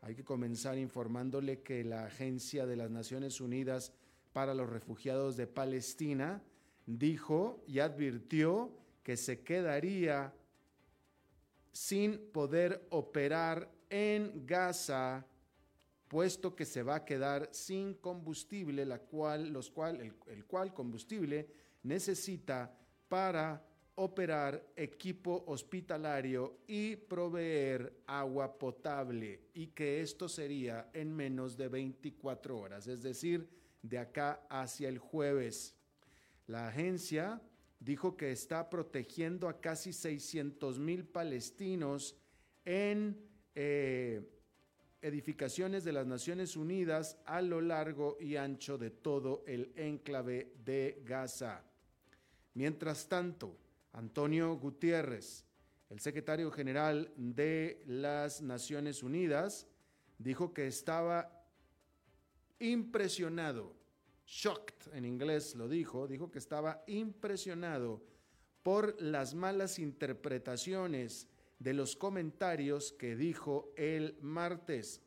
Hay que comenzar informándole que la Agencia de las Naciones Unidas para los Refugiados de Palestina dijo y advirtió que se quedaría sin poder operar en Gaza, puesto que se va a quedar sin combustible, la cual, los cual, el, el cual combustible necesita para operar equipo hospitalario y proveer agua potable y que esto sería en menos de 24 horas, es decir, de acá hacia el jueves. La agencia dijo que está protegiendo a casi 600 mil palestinos en eh, edificaciones de las Naciones Unidas a lo largo y ancho de todo el enclave de Gaza. Mientras tanto, Antonio Gutiérrez, el secretario general de las Naciones Unidas, dijo que estaba impresionado, shocked en inglés lo dijo, dijo que estaba impresionado por las malas interpretaciones de los comentarios que dijo el martes.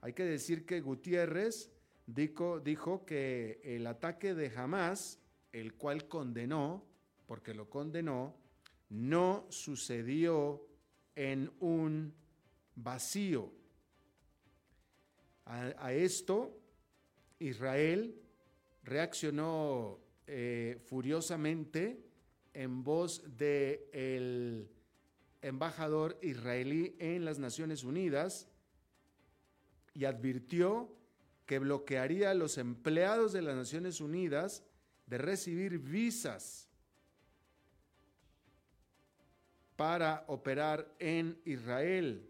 Hay que decir que Gutiérrez dijo, dijo que el ataque de Hamas, el cual condenó, porque lo condenó, no sucedió en un vacío. A, esto, Israel reaccionó eh, furiosamente en voz del el embajador israelí en las Naciones Unidas y advirtió que bloquearía a los empleados de las Naciones Unidas de recibir visas para operar en Israel.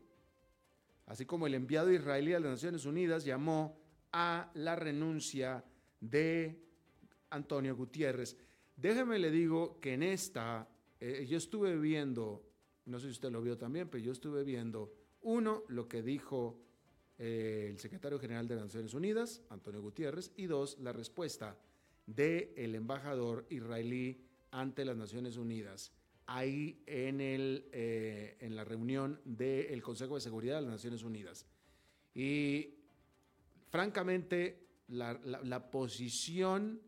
Así como el enviado israelí a las Naciones Unidas llamó a la renuncia de Antonio Gutiérrez. Déjeme le digo que en esta, eh, yo estuve viendo, no sé si usted lo vio también, pero yo estuve viendo, uno, lo que dijo eh, el secretario general de las Naciones Unidas, Antonio Gutiérrez, y dos, la respuesta del embajador israelí ante las Naciones Unidas ahí en, el, eh, en la reunión del Consejo de Seguridad de las Naciones Unidas. Y francamente, la, la, posición,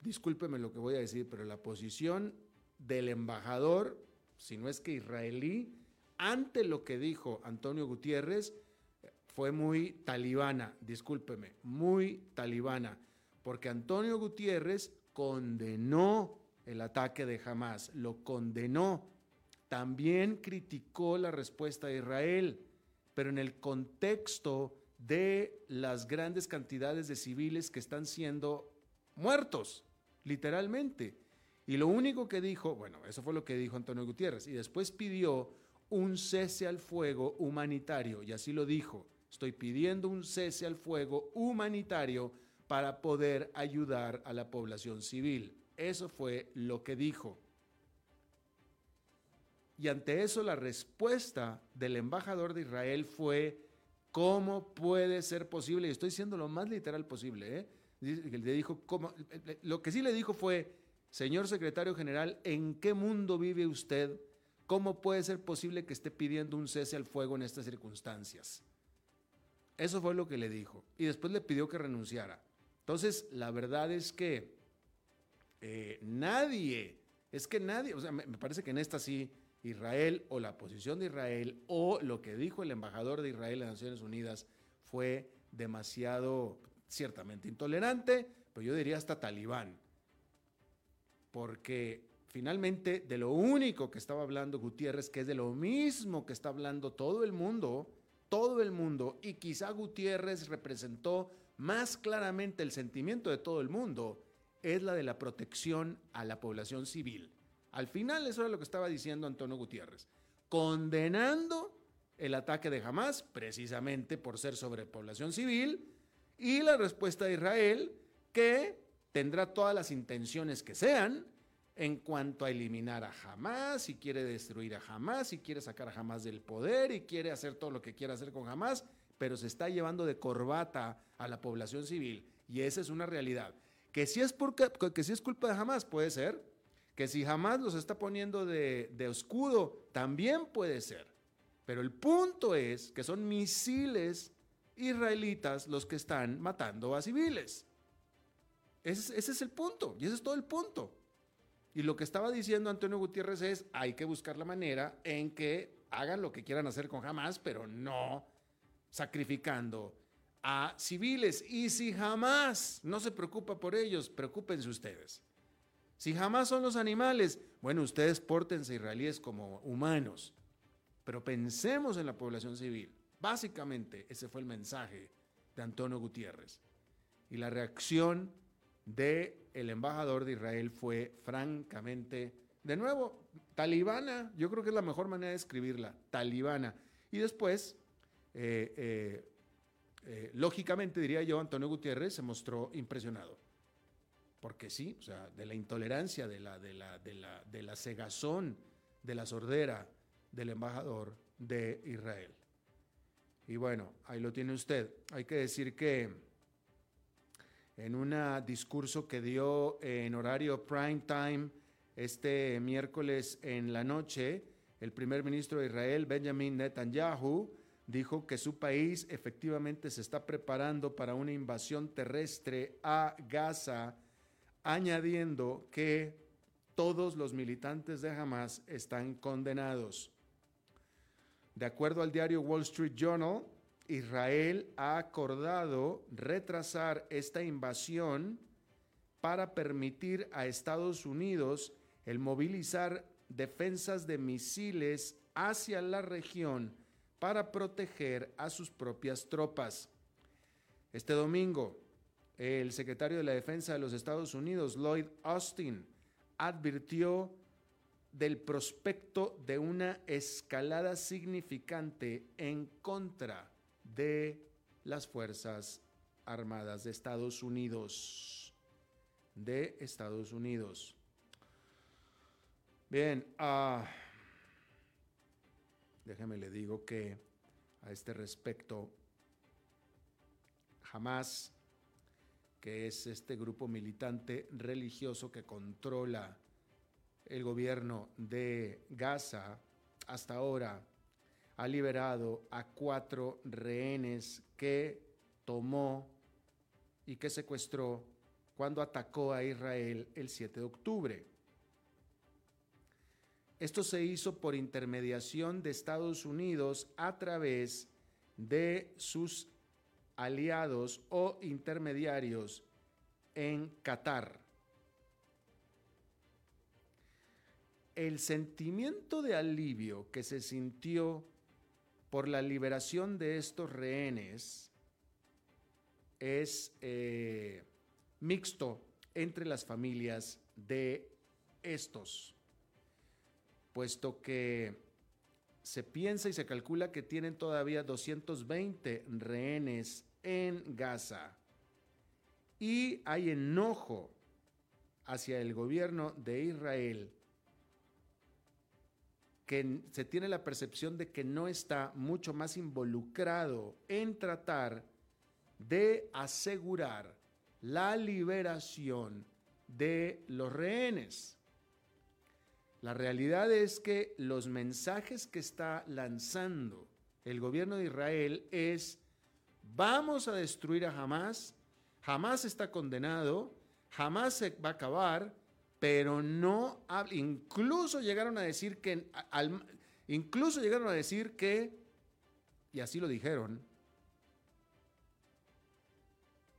discúlpeme lo que voy a decir, pero la posición del embajador, si no es que israelí, ante lo que dijo Antonio Gutiérrez, fue muy talibana, discúlpeme, muy talibana, porque Antonio Gutiérrez condenó el ataque de Hamas, lo condenó, también criticó la respuesta de Israel, pero en el contexto de las grandes cantidades de civiles que están siendo muertos, literalmente. Y lo único que dijo, bueno, eso fue lo que dijo Antonio Gutiérrez, y después pidió un cese al fuego humanitario, y así lo dijo, estoy pidiendo un cese al fuego humanitario para poder ayudar a la población civil. Eso fue lo que dijo. Y ante eso la respuesta del embajador de Israel fue, ¿cómo puede ser posible? Y estoy siendo lo más literal posible. ¿eh? Le dijo, ¿cómo? Lo que sí le dijo fue, señor secretario general, ¿en qué mundo vive usted? ¿Cómo puede ser posible que esté pidiendo un cese al fuego en estas circunstancias? Eso fue lo que le dijo. Y después le pidió que renunciara. Entonces, la verdad es que eh, nadie, es que nadie, o sea, me, parece que en esta sí, Israel o la posición de Israel o lo que dijo el embajador de Israel en Naciones Unidas fue demasiado, ciertamente intolerante, pero yo diría hasta talibán. Porque finalmente de lo único que estaba hablando Gutiérrez, que es de lo mismo que está hablando todo el mundo, todo el mundo, y quizá Gutiérrez representó más claramente el sentimiento de todo el mundo, es la de la protección a la población civil. Al final eso era lo que estaba diciendo Antonio Gutiérrez, condenando el ataque de Hamas precisamente por ser sobre población civil y la respuesta de Israel que tendrá todas las intenciones que sean, en cuanto a eliminar a Hamas, si quiere destruir a Hamas, si quiere sacar a Hamas del poder y quiere hacer todo lo que quiera hacer con Hamas, pero se está llevando de corbata a la población civil y esa es una realidad. Que si es, que si es culpa de Hamas, puede ser. Que si Hamas los está poniendo de, de escudo, también puede ser. Pero el punto es que son misiles israelitas los que están matando a civiles. Ese, ese es el punto y ese es todo el punto. Y lo que estaba diciendo Antonio Gutiérrez es, hay que buscar la manera en que hagan lo que quieran hacer con Hamas, pero no sacrificando a civiles. Y si jamás no se preocupa por ellos, preocúpense ustedes. Si jamás son los animales, bueno, ustedes pórtense israelíes como humanos, pero pensemos en la población civil. Básicamente, ese fue el mensaje de Antonio Gutiérrez. Y la reacción de el embajador de Israel fue francamente, de nuevo, talibana, yo creo que es la mejor manera de escribirla, talibana. Y después, eh, eh, eh, lógicamente diría yo, Antonio Gutiérrez se mostró impresionado. Porque sí, o sea, de la intolerancia, de la, de la, de la, de la cegazón, de la sordera del embajador de Israel. Y bueno, ahí lo tiene usted. Hay que decir que en un discurso que dio en horario prime time este miércoles en la noche, el primer ministro de Israel, Benjamin Netanyahu, dijo que su país efectivamente se está preparando para una invasión terrestre a Gaza, añadiendo que todos los militantes de Hamas están condenados. De acuerdo al diario Wall Street Journal, Israel ha acordado retrasar esta invasión para permitir a Estados Unidos el movilizar defensas de misiles hacia la región para proteger a sus propias tropas. Este domingo, el secretario de la Defensa de los Estados Unidos, Lloyd Austin, advirtió del prospecto de una escalada significante en contra de las Fuerzas Armadas de Estados Unidos. De Estados Unidos. Bien, uh, déjeme le digo que a este respecto, jamás que es este grupo militante religioso que controla el gobierno de Gaza, hasta ahora ha liberado a cuatro rehenes que tomó y que secuestró cuando atacó a Israel el 7 de octubre. Esto se hizo por intermediación de Estados Unidos a través de sus aliados o intermediarios en Qatar. El sentimiento de alivio que se sintió por la liberación de estos rehenes es eh, mixto entre las familias de estos, puesto que se piensa y se calcula que tienen todavía 220 rehenes en Gaza. Y hay enojo hacia el gobierno de Israel que se tiene la percepción de que no está mucho más involucrado en tratar de asegurar la liberación de los rehenes. La realidad es que los mensajes que está lanzando el gobierno de Israel es vamos a destruir a Hamas, Hamas está condenado, Hamas se va a acabar, pero no incluso llegaron a decir que incluso llegaron a decir que y así lo dijeron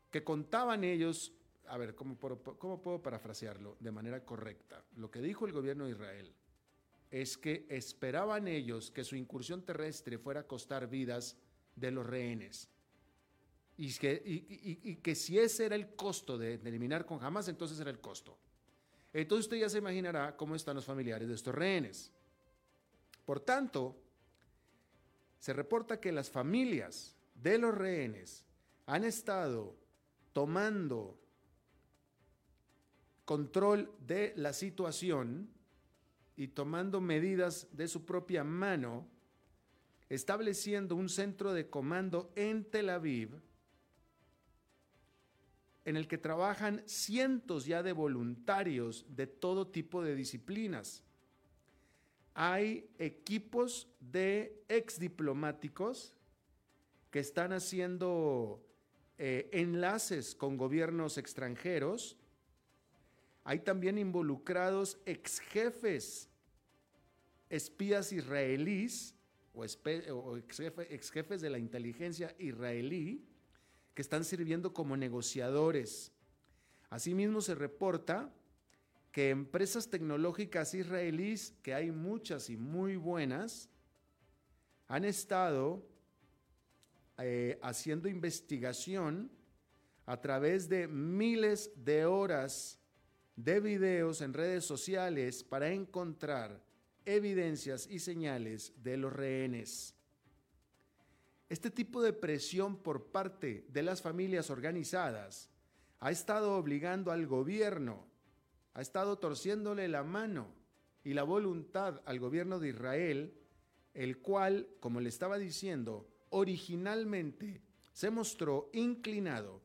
que contaban ellos a ver, ¿cómo, puedo parafrasearlo de manera correcta? Lo que dijo el gobierno de Israel es que esperaban ellos que su incursión terrestre fuera a costar vidas de los rehenes. Y que, si ese era el costo de, de eliminar con Hamas, entonces era el costo. Entonces usted ya se imaginará cómo están los familiares de estos rehenes. Por tanto, se reporta que las familias de los rehenes han estado tomando control de la situación y tomando medidas de su propia mano, estableciendo un centro de comando en Tel Aviv, en el que trabajan cientos ya de voluntarios de todo tipo de disciplinas. Hay equipos de exdiplomáticos que están haciendo eh, enlaces con gobiernos extranjeros hay también involucrados ex jefes, espías israelíes o, ex, jefes de la inteligencia israelí que están sirviendo como negociadores. Asimismo se reporta que empresas tecnológicas israelíes, que hay muchas y muy buenas, han estado eh, haciendo investigación a través de miles de horas de videos en redes sociales para encontrar evidencias y señales de los rehenes. Este tipo de presión por parte de las familias organizadas ha estado obligando al gobierno, ha estado torciéndole la mano y la voluntad al gobierno de Israel, el cual, como le estaba diciendo, originalmente se mostró inclinado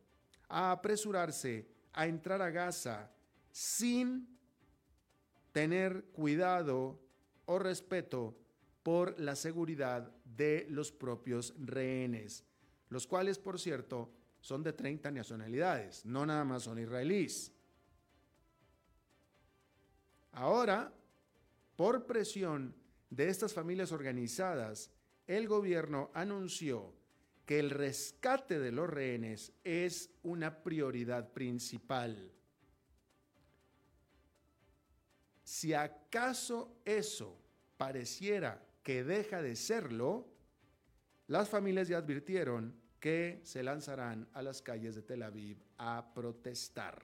a apresurarse a entrar a Gaza sin tener cuidado o respeto por la seguridad de los propios rehenes, los cuales, por cierto, son de 30 nacionalidades, no nada más son israelíes. Ahora, por presión de estas familias organizadas, el gobierno anunció que el rescate de los rehenes es una prioridad principal. Si acaso eso pareciera que deja de serlo, las familias ya advirtieron que se lanzarán a las calles de Tel Aviv a protestar.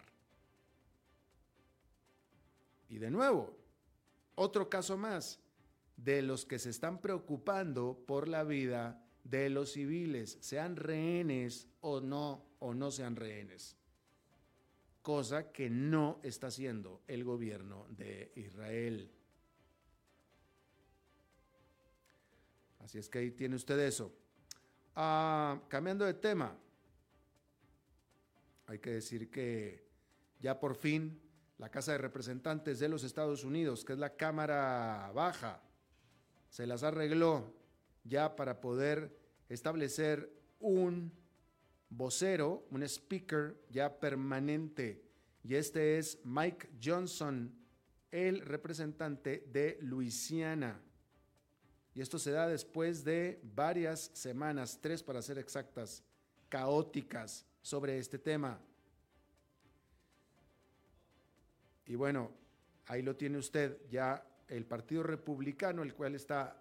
Y de nuevo, otro caso más de los que se están preocupando por la vida de los civiles, sean rehenes o no, o no sean rehenes cosa que no está haciendo el gobierno de Israel. Así es que ahí tiene usted eso. Ah, cambiando de tema, hay que decir que ya por fin la Casa de Representantes de los Estados Unidos, que es la Cámara Baja, se las arregló ya para poder establecer un vocero, un speaker ya permanente. Y este es Mike Johnson, el representante de Luisiana. Y esto se da después de varias semanas, tres para ser exactas, caóticas sobre este tema. Y bueno, ahí lo tiene usted, ya el Partido Republicano, el cual está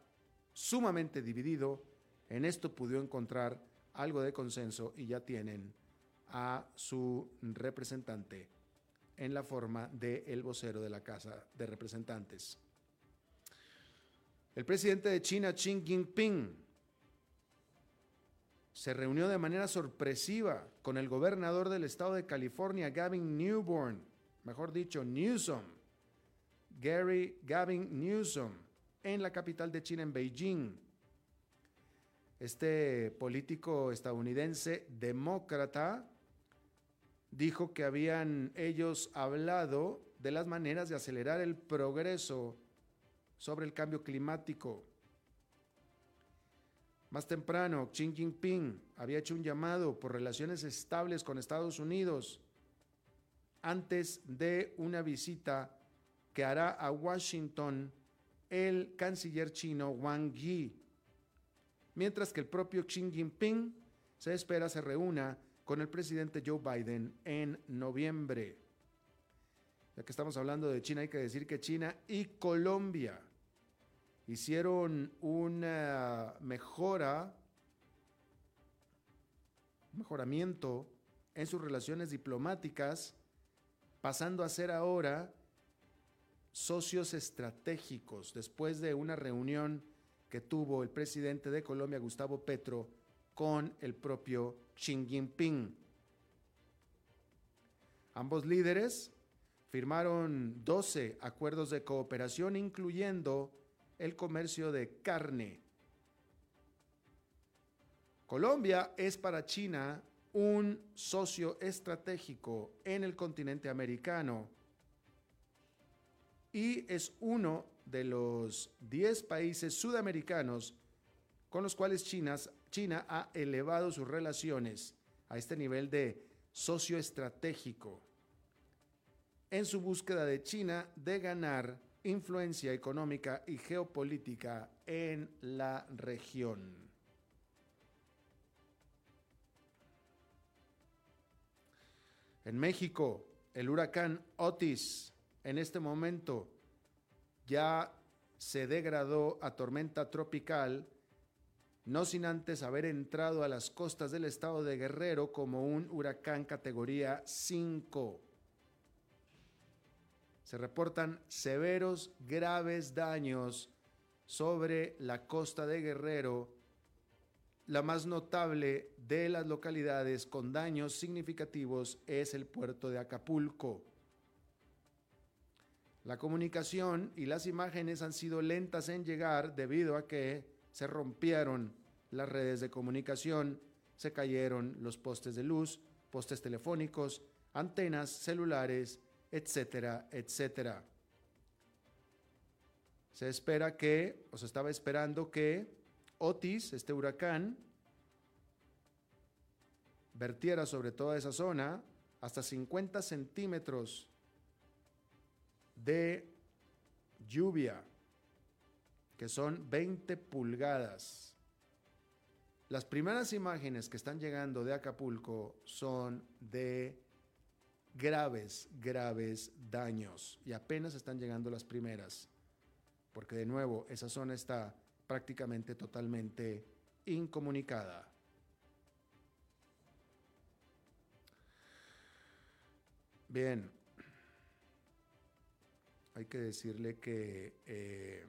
sumamente dividido, en esto pudo encontrar algo de consenso y ya tienen a su representante en la forma de el vocero de la Casa de Representantes. El presidente de China, Xi Jinping, se reunió de manera sorpresiva con el gobernador del estado de California, Gavin Newborn, mejor dicho, Newsom, Gary Gavin Newsom, en la capital de China, en Beijing. Este político estadounidense demócrata dijo que habían ellos hablado de las maneras de acelerar el progreso sobre el cambio climático. Más temprano, Xi Jinping había hecho un llamado por relaciones estables con Estados Unidos antes de una visita que hará a Washington el canciller chino Wang Yi, mientras que el propio Xi Jinping se espera se reúna con el presidente Joe Biden en noviembre. Ya que estamos hablando de China, hay que decir que China y Colombia hicieron una mejora, mejoramiento en sus relaciones diplomáticas, pasando a ser ahora socios estratégicos después de una reunión que tuvo el presidente de Colombia, Gustavo Petro, con el propio Xi Jinping. Ambos líderes firmaron 12 acuerdos de cooperación, incluyendo el comercio de carne. Colombia es para China un socio estratégico en el continente americano y es uno de los 10 países sudamericanos con los cuales China, China ha elevado sus relaciones a este nivel de socio estratégico en su búsqueda de China de ganar influencia económica y geopolítica en la región. En México, el huracán Otis en este momento ya se degradó a tormenta tropical, no sin antes haber entrado a las costas del estado de Guerrero como un huracán categoría 5 se reportan severos, graves daños sobre la costa de Guerrero, la más notable de las localidades con daños significativos es el puerto de Acapulco. La comunicación y las imágenes han sido lentas en llegar debido a que se rompieron las redes de comunicación, se cayeron los postes de luz, postes telefónicos, antenas celulares etcétera, etcétera. Se espera que, o se estaba esperando que Otis, este huracán, vertiera sobre toda esa zona hasta 50 centímetros de lluvia, que son 20 pulgadas. Las primeras imágenes que están llegando de Acapulco son de graves, graves daños y apenas están llegando las primeras, porque de nuevo esa zona está prácticamente totalmente incomunicada. Bien, hay que decirle que eh,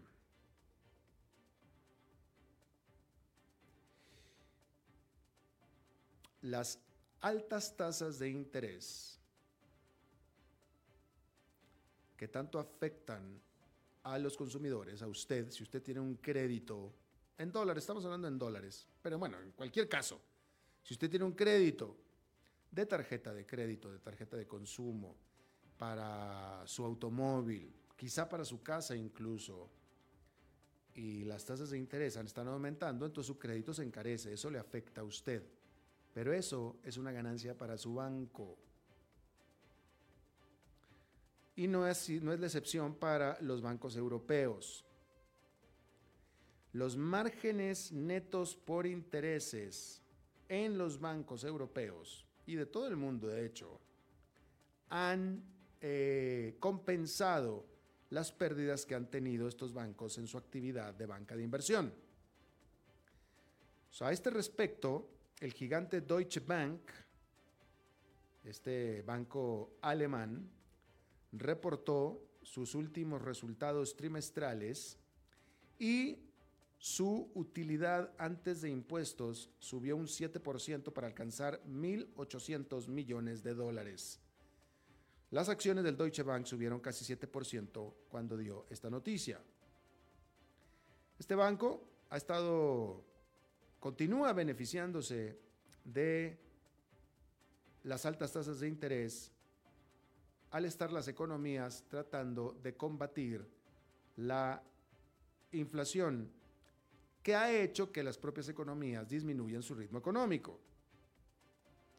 las altas tasas de interés que tanto afectan a los consumidores, a usted, si usted tiene un crédito en dólares, estamos hablando en dólares, pero bueno, en cualquier caso, si usted tiene un crédito de tarjeta de crédito, de tarjeta de consumo, para su automóvil, quizá para su casa incluso, y las tasas de interés están aumentando, entonces su crédito se encarece, eso le afecta a usted. Pero eso es una ganancia para su banco. Y no es, no es la excepción para los bancos europeos. Los márgenes netos por intereses en los bancos europeos y de todo el mundo, de hecho, han eh, compensado las pérdidas que han tenido estos bancos en su actividad de banca de inversión. a este respecto, el gigante Deutsche Bank, este banco alemán, reportó sus últimos resultados trimestrales y su utilidad antes de impuestos subió un 7% para alcanzar 1.800 millones de dólares. Las acciones del Deutsche Bank subieron casi 7% cuando dio esta noticia. Este banco ha estado, continúa beneficiándose de las altas tasas de interés al estar las economías tratando de combatir la inflación que ha hecho que las propias economías disminuyan su ritmo económico.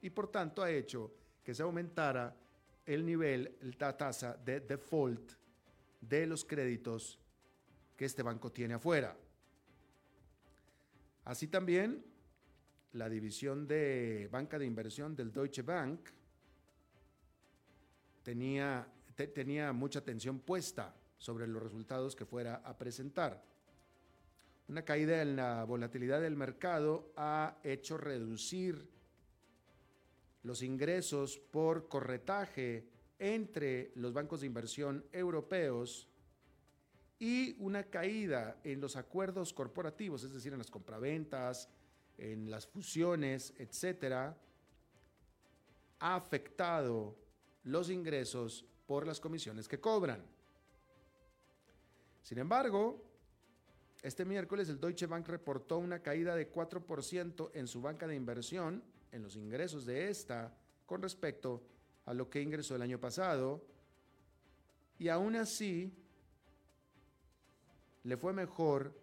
Y por tanto ha hecho que se aumentara el nivel, la tasa de default de los créditos que este banco tiene afuera. Así también, la división de banca de inversión del Deutsche Bank tenía, tenía mucha atención puesta sobre los resultados que fuera a presentar. Una caída en la volatilidad del mercado ha hecho reducir los ingresos por corretaje entre los bancos de inversión europeos y una caída en los acuerdos corporativos, es decir, en las compraventas, en las fusiones, etcétera, ha afectado los ingresos por las comisiones que cobran. Sin embargo, este miércoles el Deutsche Bank reportó una caída de 4% en su banca de inversión, en los ingresos de esta, con respecto a lo que ingresó el año pasado, y aún así le fue mejor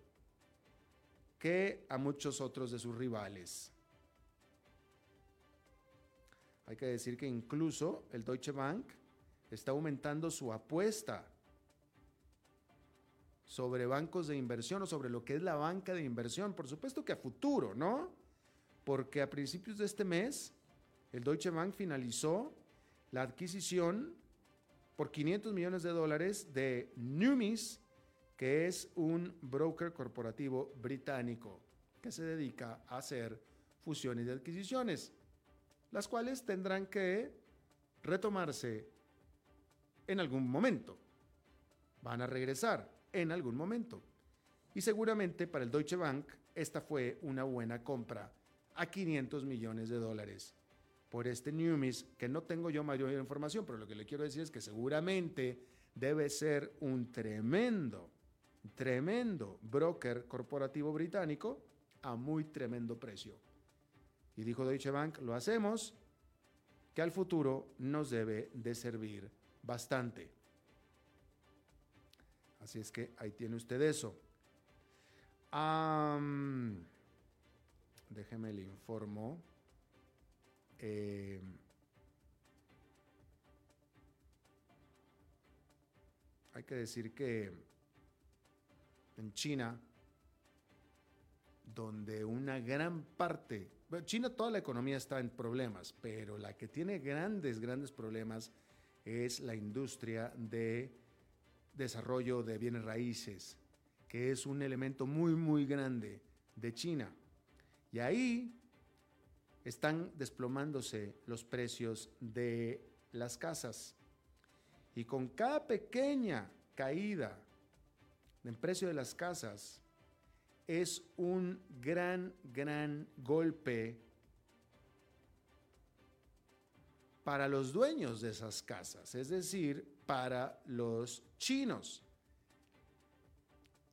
que a muchos otros de sus rivales. Hay que decir que incluso el Deutsche Bank está aumentando su apuesta sobre bancos de inversión o sobre lo que es la banca de inversión. Por supuesto que a futuro, ¿no? Porque a principios de este mes, el Deutsche Bank finalizó la adquisición por 500 millones de dólares de Numis que es un broker corporativo británico que se dedica a hacer fusiones y adquisiciones, las cuales tendrán que retomarse en algún momento. Van a regresar en algún momento. Y seguramente para el Deutsche Bank esta fue una buena compra a 500 millones de dólares por este Newmis, que no tengo yo mayor información, pero lo que le quiero decir es que seguramente debe ser un tremendo tremendo broker corporativo británico a muy tremendo precio. Y dijo Deutsche Bank, lo hacemos, que al futuro nos debe de servir bastante. Así es que ahí tiene usted eso. Déjeme le informo. Eh, hay que decir que en China, donde una gran parte, China toda la economía está en problemas, pero la que tiene grandes, grandes problemas es la industria de desarrollo de bienes raíces, que es un elemento muy, muy grande de China. Y ahí están desplomándose los precios de las casas. Y con cada pequeña caída el precio de las casas es un gran, gran golpe para los dueños de esas casas, es decir, para los chinos.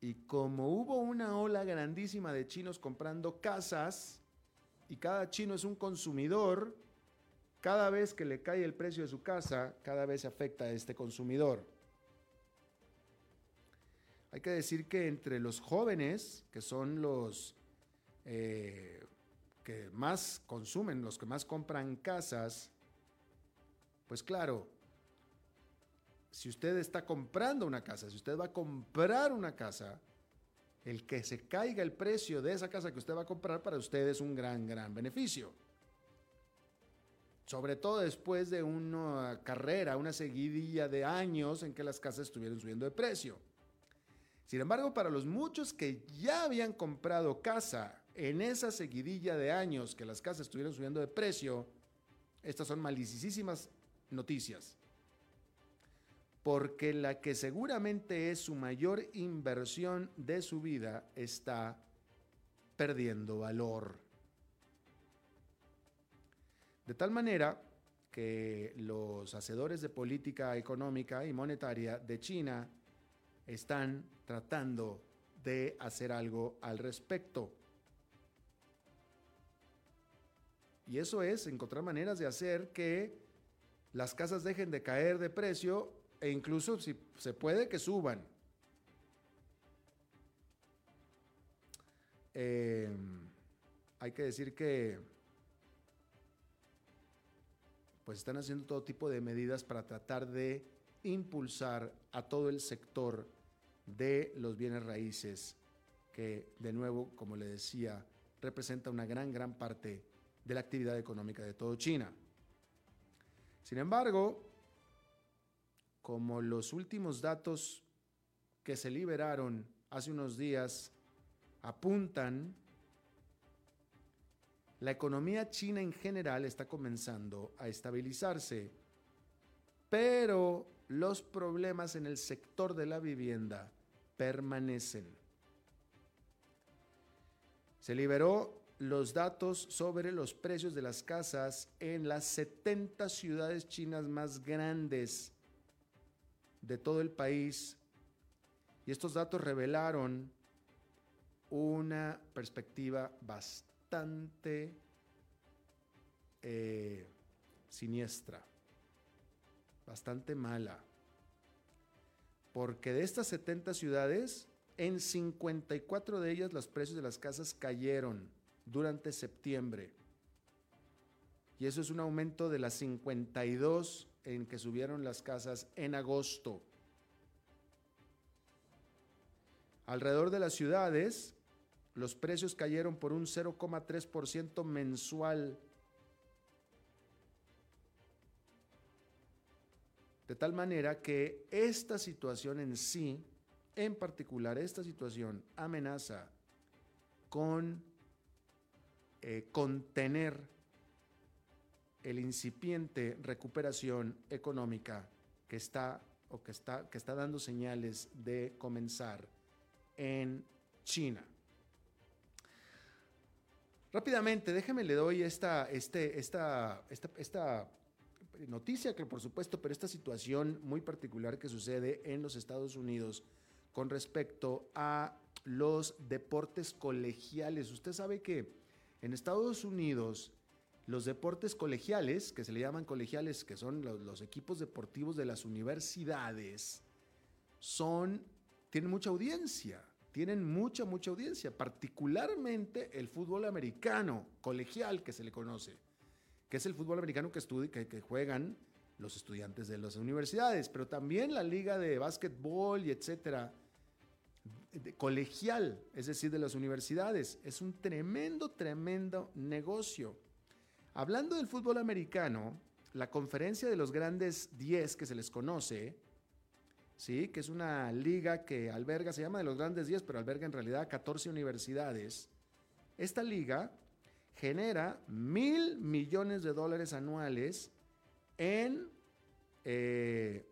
Y como hubo una ola grandísima de chinos comprando casas, y cada chino es un consumidor, cada vez que le cae el precio de su casa, cada vez afecta a este consumidor. Hay que decir que entre los jóvenes, que son los eh, que más consumen, los que más compran casas, pues claro, si usted está comprando una casa, si usted va a comprar una casa, el que se caiga el precio de esa casa que usted va a comprar para usted es un gran, gran beneficio. Sobre todo después de una carrera, una seguidilla de años en que las casas estuvieron subiendo de precio. Sin embargo, para los muchos que ya habían comprado casa en esa seguidilla de años que las casas estuvieron subiendo de precio, estas son malicísimas noticias. Porque la que seguramente es su mayor inversión de su vida está perdiendo valor. De tal manera que los hacedores de política económica y monetaria de China están tratando de hacer algo al respecto. Y eso es encontrar maneras de hacer que las casas dejen de caer de precio e incluso si se puede que suban. Eh, hay que decir que pues están haciendo todo tipo de medidas para tratar de impulsar a todo el sector de los bienes raíces, que de nuevo, como le decía, representa una gran, gran parte de la actividad económica de todo China. Sin embargo, como los últimos datos que se liberaron hace unos días apuntan, la economía china en general está comenzando a estabilizarse, pero los problemas en el sector de la vivienda permanecen. Se liberó los datos sobre los precios de las casas en las 70 ciudades chinas más grandes de todo el país. Y estos datos revelaron una perspectiva bastante eh, siniestra, bastante mala. Porque de estas 70 ciudades, en 54 de ellas los precios de las casas cayeron durante septiembre. Y eso es un aumento de las 52 en que subieron las casas en agosto. Alrededor de las ciudades, los precios cayeron por un 0,3% mensual. De tal manera que esta situación en sí, en particular esta situación, amenaza con eh, contener el incipiente recuperación económica que está o que está, que está dando señales de comenzar en China. Rápidamente, déjeme le doy esta, este, esta, esta, noticia, que por supuesto, pero esta situación muy particular que sucede en los Estados Unidos con respecto a los deportes colegiales. Usted sabe que en Estados Unidos, los deportes colegiales, que se le llaman colegiales, que son los, equipos deportivos de las universidades, son, tienen mucha audiencia, tienen mucha, mucha audiencia, particularmente el fútbol americano colegial que se le conoce, que es el fútbol americano que, que, que juegan los estudiantes de las universidades, pero también la liga de básquetbol y etcétera, colegial, es decir, de las universidades. Es un tremendo, tremendo negocio. Hablando del fútbol americano, la conferencia de los grandes 10 que se les conoce, ¿sí? que es una liga que alberga, se llama de los grandes 10, pero alberga en realidad 14 universidades. Esta liga genera mil millones de dólares anuales en eh,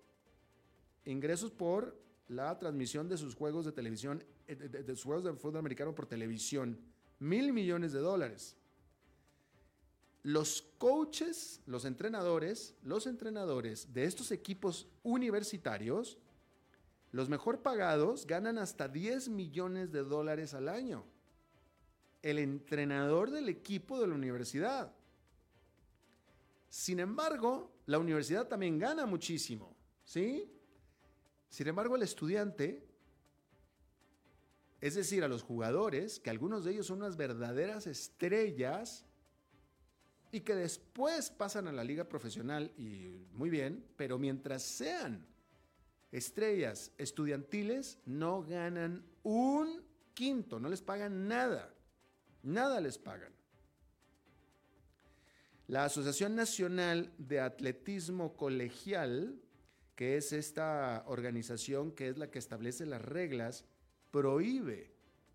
ingresos por la transmisión de sus juegos de televisión, eh, de, sus juegos de fútbol americano por televisión. Mil millones de dólares. Los coaches, los entrenadores, los entrenadores de estos equipos universitarios, los mejor pagados, ganan hasta 10 millones de dólares al año. El entrenador del equipo de la universidad. Sin embargo, la universidad también gana muchísimo, ¿sí? Sin embargo, el estudiante, es decir, a los jugadores, que algunos de ellos son unas verdaderas estrellas y que después pasan a la liga profesional y muy bien, pero mientras sean estrellas estudiantiles, no ganan un quinto, no les pagan nada, nada les pagan. La Asociación Nacional de Atletismo Colegial que es esta organización que es la que establece las reglas, prohíbe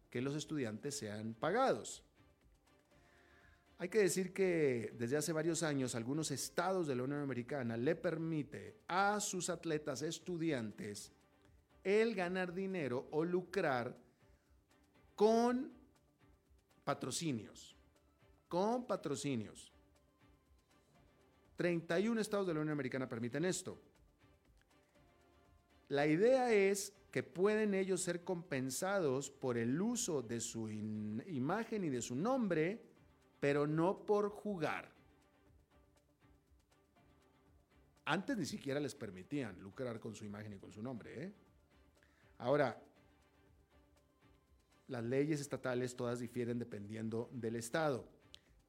que los estudiantes sean pagados. Hay que decir que desde hace varios años algunos estados de la Unión Americana le permite a sus atletas estudiantes el ganar dinero o lucrar con patrocinios. Con patrocinios. 31 estados de la Unión Americana permiten esto. La idea es que pueden ellos ser compensados por el uso de su imagen y de su nombre, pero no por jugar. Antes ni siquiera les permitían lucrar con su imagen y con su nombre. ¿eh? Ahora, las leyes estatales todas difieren dependiendo del estado,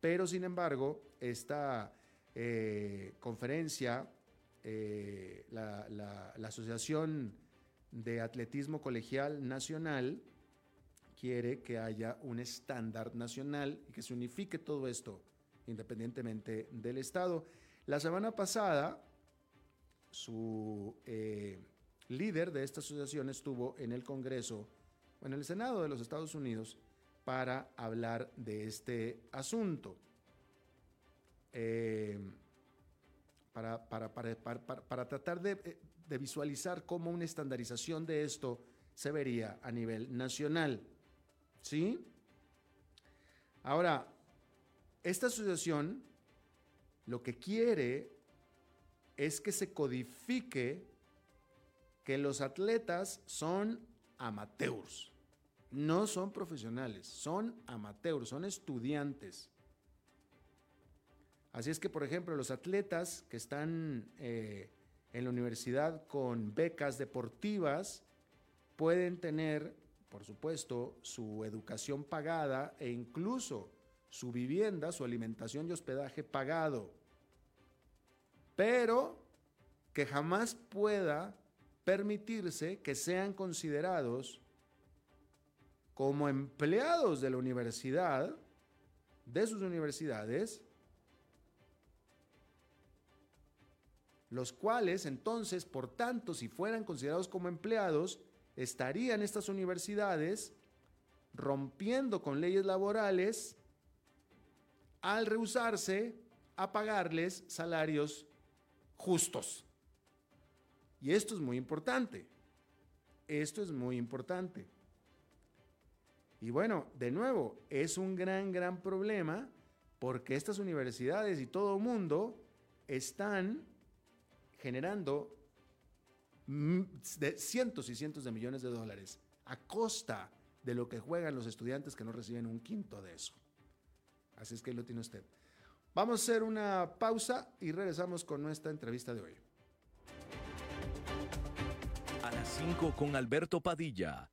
pero sin embargo, esta eh, conferencia, eh, la, Asociación de Atletismo Colegial Nacional quiere que haya un estándar nacional y que se unifique todo esto independientemente del Estado. La semana pasada, su eh, líder de esta asociación estuvo en el Congreso, o en el Senado de los Estados Unidos, para hablar de este asunto. Eh, para, para, tratar eh, de, visualizar cómo una estandarización de esto se vería a nivel nacional. ¿Sí? Ahora, esta asociación lo que quiere es que se codifique que los atletas son amateurs, no son profesionales, son amateurs, son estudiantes. Así es que, por ejemplo, los atletas que están eh, en la universidad con becas deportivas pueden tener, por supuesto, su educación pagada e incluso su vivienda, su alimentación y hospedaje pagado, pero que jamás pueda permitirse que sean considerados como empleados de la universidad, de sus universidades, los cuales entonces, por tanto, si fueran considerados como empleados, estarían estas universidades rompiendo con leyes laborales al rehusarse a pagarles salarios justos. Y esto es muy importante. Esto es muy importante. Y bueno, de nuevo, es un gran, gran problema porque estas universidades y todo el mundo están generando de cientos y cientos de millones de dólares a costa de lo que juegan los estudiantes que no reciben un quinto de eso. Así es que lo tiene usted. Vamos a hacer una pausa y regresamos con nuestra entrevista de hoy. A las 5 con Alberto Padilla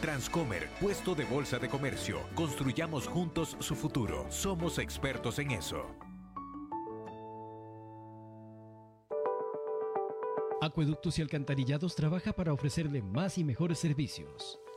Transcomer, puesto de bolsa de comercio. Construyamos juntos su futuro. Somos expertos en eso. Acueductos y Alcantarillados trabaja para ofrecerle más y mejores servicios.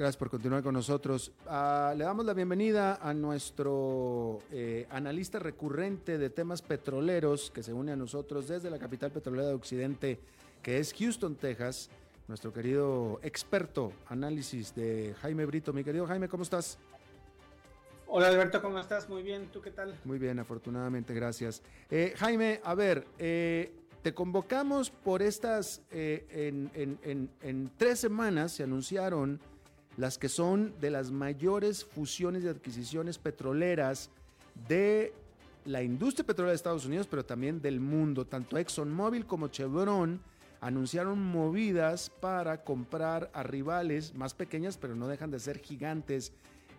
Gracias por continuar con nosotros. Ah, le damos la bienvenida a nuestro eh, analista recurrente de temas petroleros que se une a nosotros desde la capital petrolera de Occidente, que es Houston, Texas, nuestro querido experto análisis de Jaime Brito. Mi querido Jaime, ¿cómo estás? Hola Alberto, ¿cómo estás? Muy bien, ¿tú qué tal? Muy bien, afortunadamente, gracias. Eh, Jaime, a ver, eh, te convocamos por estas, eh, en, tres semanas se anunciaron las que son de las mayores fusiones y adquisiciones petroleras de la industria petrolera de Estados Unidos, pero también del mundo. Tanto ExxonMobil como Chevron anunciaron movidas para comprar a rivales más pequeñas, pero no dejan de ser gigantes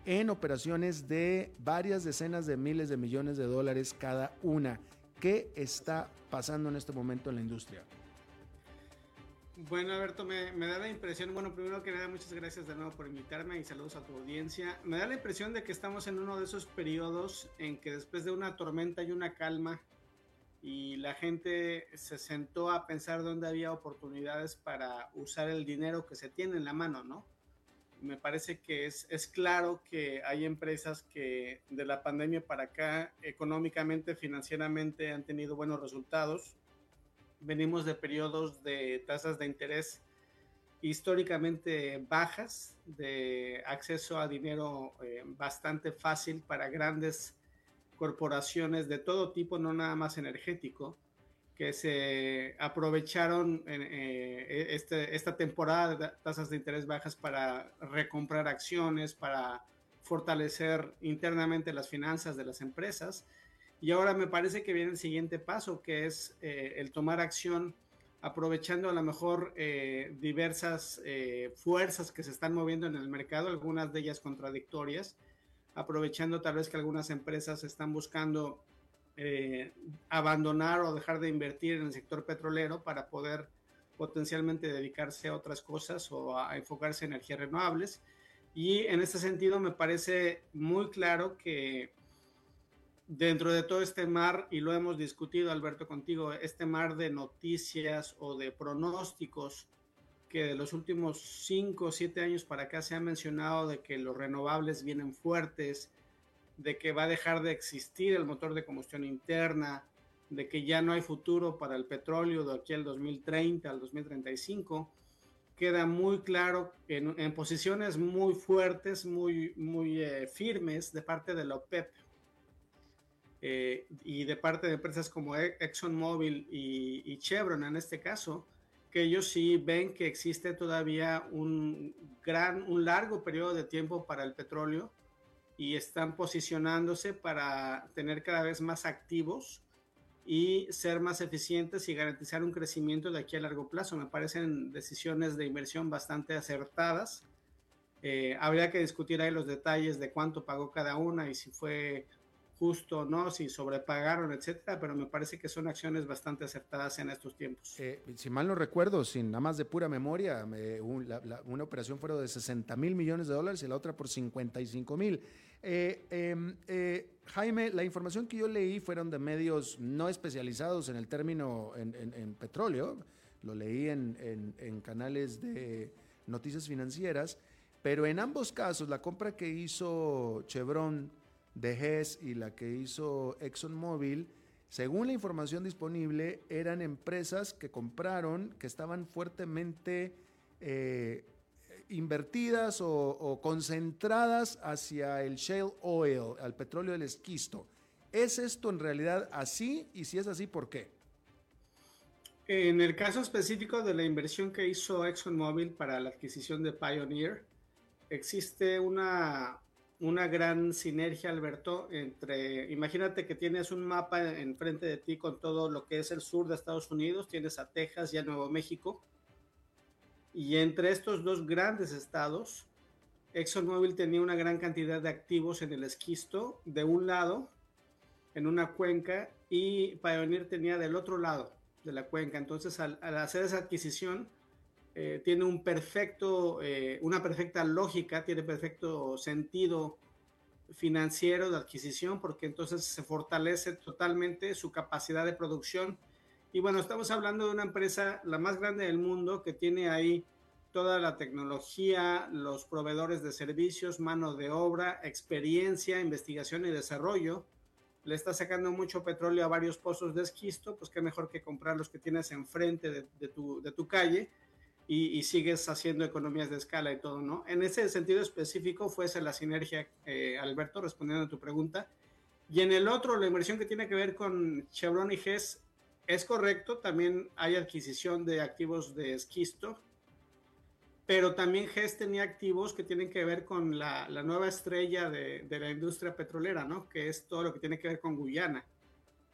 en operaciones de varias decenas de miles de millones de dólares cada una. ¿Qué está pasando en este momento en la industria? Bueno, Alberto, me, da la impresión, bueno, primero que nada, muchas gracias de nuevo por invitarme y saludos a tu audiencia. Me da la impresión de que estamos en uno de esos periodos en que después de una tormenta hay una calma y la gente se sentó a pensar dónde había oportunidades para usar el dinero que se tiene en la mano, ¿no? me parece que es, es claro que hay empresas que de la pandemia para acá económicamente, financieramente han tenido buenos resultados. Venimos de periodos de tasas de interés históricamente bajas, de acceso a dinero eh, bastante fácil para grandes corporaciones de todo tipo, no nada más energético que se aprovecharon eh, e, este, esta temporada de tasas de interés bajas para recomprar acciones, para fortalecer internamente las finanzas de las empresas. Y ahora me parece que viene el siguiente paso, que es eh, el tomar acción aprovechando a lo mejor eh, diversas fuerzas que se están moviendo en el mercado, algunas de ellas contradictorias, aprovechando tal vez que algunas empresas están buscando eh, abandonar o dejar de invertir en el sector petrolero para poder potencialmente dedicarse a otras cosas o a enfocarse en energías renovables. Y en este sentido me parece muy claro que dentro de todo este mar, y lo hemos discutido Alberto contigo, este mar de noticias o de pronósticos que de los últimos 5 o 7 años para acá se ha mencionado de que los renovables vienen fuertes, de que va a dejar de existir el motor de combustión interna, de que ya no hay futuro para el petróleo de aquí al 2030, al 2035, queda muy claro en, posiciones muy fuertes, muy, muy eh, firmes de parte de la OPEP eh, y de parte de empresas como e, ExxonMobil y, y Chevron en este caso, que ellos sí ven que existe todavía un gran, un largo periodo de tiempo para el petróleo y están posicionándose para tener cada vez más activos y ser más eficientes y garantizar un crecimiento de aquí a largo plazo. Me parecen decisiones de inversión bastante acertadas. Eh, habría que discutir ahí los detalles de cuánto pagó cada una y si fue justo no, si sobrepagaron, etcétera, pero me parece que son acciones bastante acertadas en estos tiempos. Eh, si mal no recuerdo, sin nada más de pura memoria, una operación fueron de 60 mil millones de dólares y la otra por 55 mil. Eh, em, eh, Jaime, la información que yo leí fueron de medios no especializados en el término en, petróleo, lo leí en, en canales de noticias financieras, pero en ambos casos la compra que hizo Chevron de Hess y la que hizo ExxonMobil, según la información disponible, eran empresas que compraron, que estaban fuertemente eh, invertidas o, concentradas hacia el shale oil, al petróleo del esquisto. ¿Es esto en realidad así? Y si es así, ¿por qué? En el caso específico de la inversión que hizo ExxonMobil para la adquisición de Pioneer, existe una, una gran sinergia, Alberto, entre, imagínate que tienes un mapa enfrente de ti con todo lo que es el sur de Estados Unidos, tienes a Texas y a Nuevo México, y entre estos dos grandes estados, ExxonMobil tenía una gran cantidad de activos en el esquisto de un lado, en una cuenca, y Pioneer tenía del otro lado de la cuenca. Entonces, al hacer esa adquisición, eh, tiene un perfecto, eh, una perfecta lógica, tiene perfecto sentido financiero de adquisición, porque entonces se fortalece totalmente su capacidad de producción. Y bueno, estamos hablando de una empresa, la más grande del mundo, que tiene ahí toda la tecnología, los proveedores de servicios, mano de obra, experiencia, investigación y desarrollo. Le está sacando mucho petróleo a varios pozos de esquisto, pues qué mejor que comprar los que tienes enfrente de, tu, de tu calle y, sigues haciendo economías de escala y todo, ¿no? En ese sentido específico fuese la sinergia, eh, Alberto, respondiendo a tu pregunta. Y en el otro, la inversión que tiene que ver con Chevron y GES, es correcto, también hay adquisición de activos de esquisto, pero también GES tenía activos que tienen que ver con la, nueva estrella de, la industria petrolera, ¿no? Que es todo lo que tiene que ver con Guyana,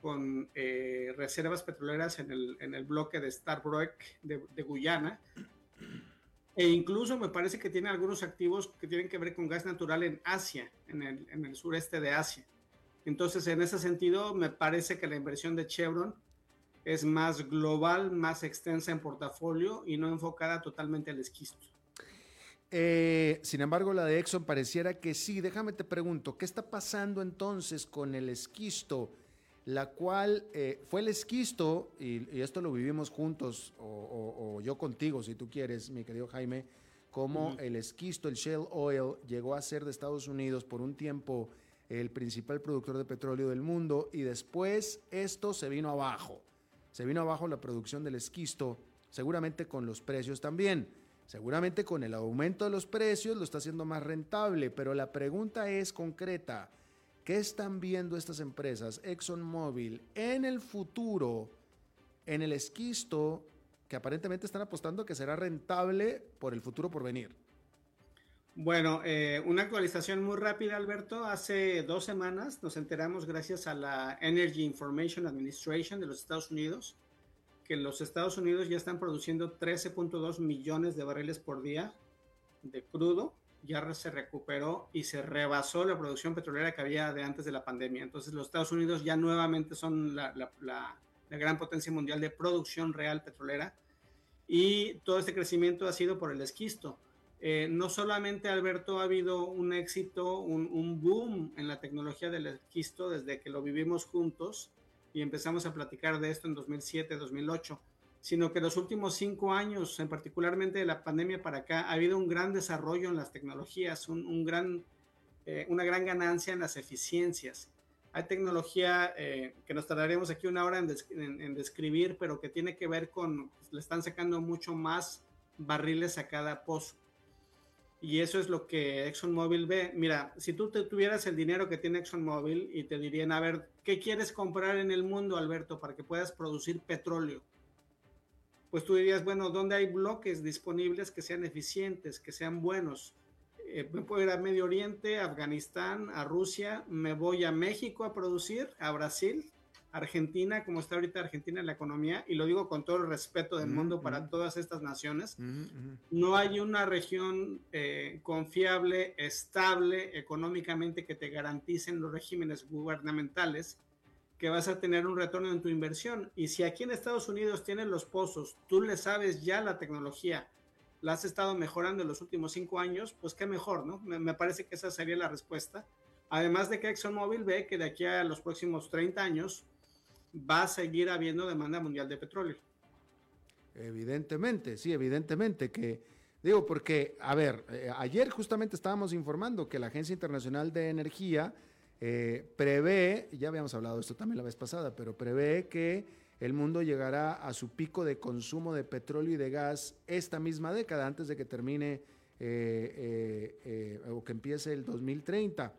con eh, reservas petroleras en el, bloque de Starbrook de, de, Guyana. E incluso me parece que tiene algunos activos que tienen que ver con gas natural en Asia, en el, sureste de Asia. Entonces, en ese sentido, me parece que la inversión de Chevron es más global, más extensa en portafolio y no enfocada totalmente al esquisto. Eh, sin embargo, la de Exxon pareciera que sí. Déjame te pregunto, ¿qué está pasando entonces con el esquisto? La cual eh, fue el esquisto, y, esto lo vivimos juntos, o, yo contigo, si tú quieres, mi querido Jaime, como el esquisto, el shale oil, llegó a ser de Estados Unidos por un tiempo el principal productor de petróleo del mundo, y después esto se vino abajo se vino abajo la producción del esquisto, seguramente con los precios también. Seguramente con el aumento de los precios lo está haciendo más rentable, pero la pregunta es concreta. ¿Qué están viendo estas empresas, ExxonMobil, en el futuro, en el esquisto, que aparentemente están apostando que será rentable por el futuro por venir? Bueno, eh, una actualización muy rápida, Alberto. Hace dos semanas nos enteramos, gracias a la Energy Information Administration de los Estados Unidos, que los Estados Unidos ya están produciendo 13.2 millones de barriles por día de crudo. Ya se recuperó y se rebasó la producción petrolera que había de antes de la pandemia. Entonces, los Estados Unidos ya nuevamente son la, la gran potencia mundial de producción real petrolera. Y todo este crecimiento ha sido por el esquisto eh, no solamente, Alberto, ha habido un éxito, un, boom en la tecnología del esquisto desde que lo vivimos juntos y empezamos a platicar de esto en 2007, 2008, sino que los últimos cinco años, en particularmente de la pandemia para acá, ha habido un gran desarrollo en las tecnologías, un, gran, eh, una gran ganancia en las eficiencias. Hay tecnología eh, que nos tardaremos aquí una hora en, en, describir, pero que tiene que ver con, le están sacando mucho más barriles a cada pozo. Y eso es lo que ExxonMobil ve. Mira, si tú te tuvieras el dinero que tiene ExxonMobil y te dirían, a ver, ¿qué quieres comprar en el mundo, Alberto, para que puedas producir petróleo? Pues tú dirías, bueno, ¿dónde hay bloques disponibles que sean eficientes, que sean buenos? Eh, me puedo ir a Medio Oriente, a Afganistán, a Rusia, me voy a México a producir, a Brasil, Argentina, como está ahorita Argentina en la economía, y lo digo con todo el respeto del mundo para todas estas naciones, no hay una región eh, confiable, estable económicamente que te garanticen los regímenes gubernamentales que vas a tener un retorno en tu inversión. Y si aquí en Estados Unidos tienes los pozos, tú le sabes ya la tecnología, la has estado mejorando en los últimos cinco años, pues qué mejor, ¿no? Me, parece que esa sería la respuesta. Además de que ExxonMobil ve que de aquí a los próximos 30 años, va a seguir habiendo demanda mundial de petróleo. Evidentemente, sí, evidentemente que, digo, porque, a ver, eh, ayer justamente estábamos informando que la Agencia Internacional de Energía eh, prevé, ya habíamos hablado de esto también la vez pasada, pero prevé que el mundo llegará a su pico de consumo de petróleo y de gas esta misma década, antes de que termine eh, o que empiece el 2030.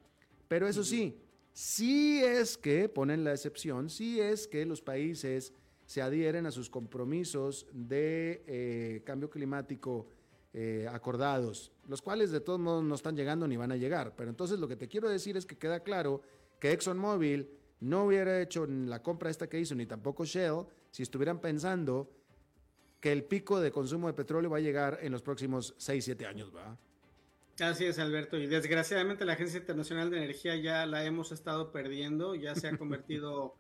Pero eso sí, si es que, ponen la excepción, si es que los países se adhieren a sus compromisos de eh, cambio climático eh, acordados, los cuales de todos modos no están llegando ni van a llegar. Pero entonces lo que te quiero decir es que queda claro que ExxonMobil no hubiera hecho la compra esta que hizo, ni tampoco Shell, si estuvieran pensando que el pico de consumo de petróleo va a llegar en los próximos 6, 7 años, ¿va? Así es, Alberto. Y desgraciadamente la Agencia Internacional de Energía ya la hemos estado perdiendo, ya se ha convertido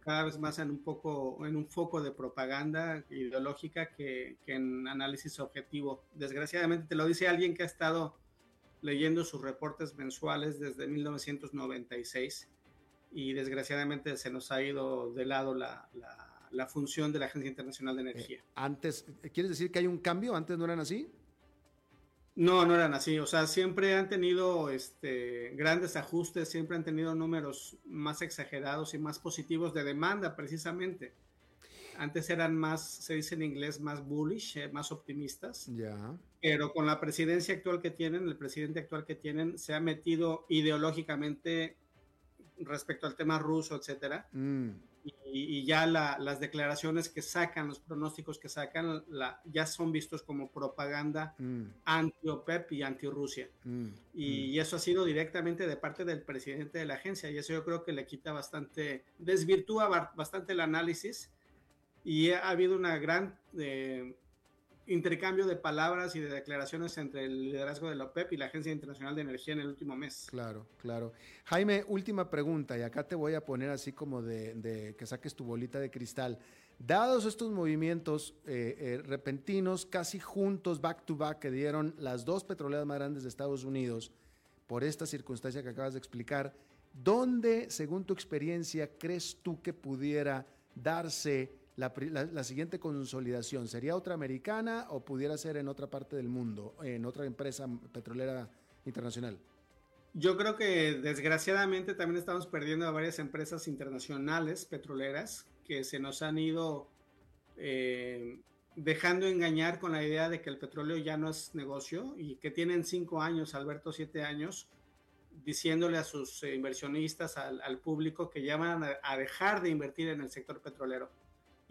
cada vez más en un poco, en un foco de propaganda ideológica que, en análisis objetivo. Desgraciadamente te lo dice alguien que ha estado leyendo sus reportes mensuales desde 1996 y desgraciadamente se nos ha ido de lado la, función de la Agencia Internacional de Energía. Eh, antes, ¿quieres decir que hay un cambio? ¿Antes no eran así? No, no eran así. O sea, siempre han tenido este, grandes ajustes, siempre han tenido números más exagerados y más positivos de demanda, precisamente. antes eran más, se dice en inglés, más bullish, eh, más optimistas. Ya. Pero con la presidencia actual que tienen, el presidente actual que tienen, se ha metido ideológicamente respecto al tema ruso, etcétera. Mm y, ya las declaraciones que sacan, los pronósticos que sacan, la, ya son vistos como propaganda mm. anti-OPEP y anti-Rusia. Mm. Y, mm. eso ha sido directamente de parte del presidente de la agencia y eso yo creo que le quita bastante, desvirtúa bastante el análisis y ha habido una gran eh, intercambio de palabras y de declaraciones entre el liderazgo de la OPEP y la Agencia Internacional de Energía en el último mes. Claro, claro. Jaime, última pregunta, y acá te voy a poner así como de, que saques tu bolita de cristal. Dados estos movimientos eh, eh, repentinos, casi juntos, back to back, que dieron las dos petroleras más grandes de Estados Unidos, por esta circunstancia que acabas de explicar, ¿dónde, según tu experiencia, crees tú que pudiera darse la, siguiente consolidación? ¿Sería otra americana o pudiera ser en otra parte del mundo, en otra empresa petrolera internacional? Yo creo que desgraciadamente también estamos perdiendo a varias empresas internacionales petroleras que se nos han ido eh, dejando engañar con la idea de que el petróleo ya no es negocio y que tienen cinco años, Alberto, siete años, diciéndole a sus inversionistas, al, público, que ya van a dejar de invertir en el sector petrolero.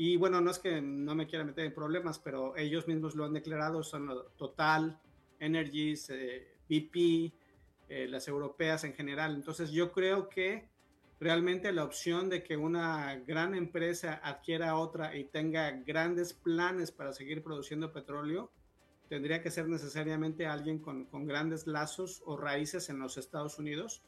Y bueno, no es que no me quiera meter en problemas, pero ellos mismos lo han declarado, son Total, Energies, eh, BP, eh, las europeas en general. Entonces yo creo que realmente la opción de que una gran empresa adquiera otra y tenga grandes planes para seguir produciendo petróleo, tendría que ser necesariamente alguien con, con grandes lazos o raíces en los Estados Unidos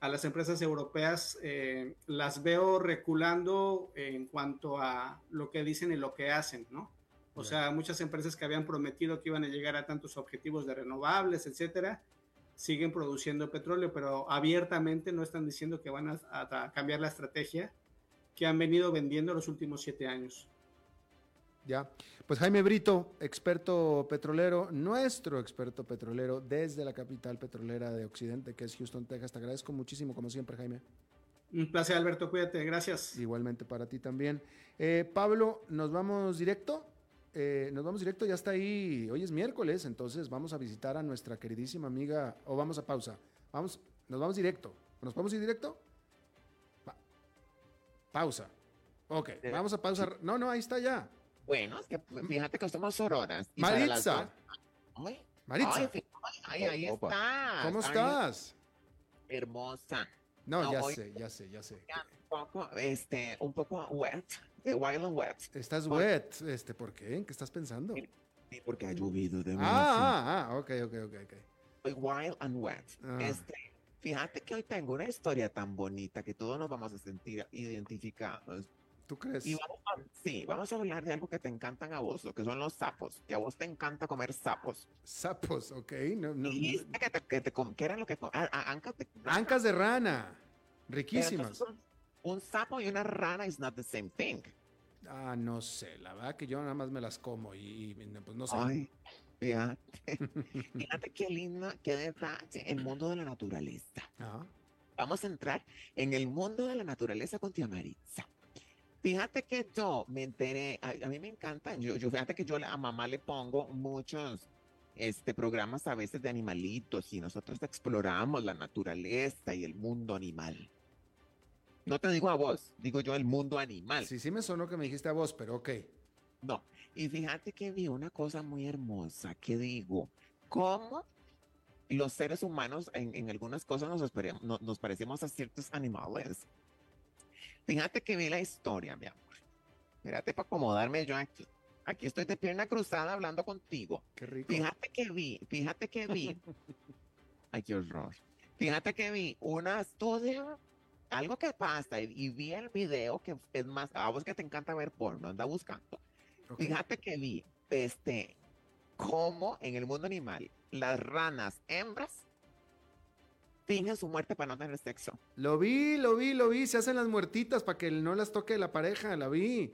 a las empresas europeas eh, las veo reculando en cuanto a lo que dicen y lo que hacen, ¿no? O sea, muchas empresas que habían prometido que iban a llegar a tantos objetivos de renovables, etcétera, siguen produciendo petróleo, pero abiertamente no están diciendo que van a cambiar la estrategia que han venido vendiendo los últimos siete años. Ya. Pues Jaime Brito, experto petrolero, nuestro experto petrolero desde la capital petrolera de Occidente, que es Houston, Texas. Te agradezco muchísimo, como siempre, Jaime. Un placer, Alberto. Cuídate. Gracias. Igualmente para ti también. Eh, Pablo, nos vamos directo. Eh, nos vamos directo, ya está ahí. Hoy es miércoles, entonces vamos a visitar a nuestra queridísima amiga. O vamos a pausa. Vamos, nos vamos directo. ¿Nos podemos ir directo? pausa. Ok, vamos a pausar. No, no, ahí está ya. Bueno, es que fíjate que somos sororas. Maritza. Maritza. Ay, ahí está. ¿Cómo estás? Hermosa. No, ya sé, ya sé, ya sé. Un poco, este, un poco wet, wild and wet. Estás wet, este, ¿por qué? ¿En qué estás pensando? Sí, porque ha llovido de Ah, ah, ah, ok, ok, ok, ok. Wild and wet. Ah. Este, fíjate que hoy tengo una historia tan bonita que todos nos vamos a sentir identificados ¿Tú crees? sí, vamos a hablar de algo que te encantan a vos, lo que son los sapos, que a vos te encanta comer sapos. Sapos, ok. No, no, y que, te, que, te, que eran lo que... ancas, de, ancas de rana, riquísimas. Un, sapo y una rana is not the same thing. Ah, no sé, la verdad que yo nada más me las como y, pues no sé. Ay, fíjate, fíjate qué lindo, qué detalle, el mundo de la naturaleza. Vamos a entrar en el mundo de la naturaleza con Tía Maritza. Fíjate que yo me enteré, a, mí me encanta, yo, yo, fíjate que yo a mamá le pongo muchos este, programas a veces de animalitos y nosotros exploramos la naturaleza y el mundo animal. No te digo a vos, digo yo el mundo animal. Sí, sí me sonó que me dijiste a vos, pero ok. No, y fíjate que vi una cosa muy hermosa que digo, ¿cómo los seres humanos en, en algunas cosas nos, nos parecemos a ciertos animales? Fíjate que vi la historia, mi amor. Espérate para acomodarme yo aquí. Aquí estoy de pierna cruzada hablando contigo. Qué rico. Fíjate que vi, fíjate que vi. Ay, qué horror. Fíjate que vi una estudio, algo que pasa, y, vi el video que es más, a vos que te encanta ver porno, anda buscando. Fíjate que vi, este, cómo en el mundo animal las ranas hembras fingen su muerte para no tener sexo. Lo vi, lo vi, lo vi. Se hacen las muertitas para que no las toque la pareja, la vi.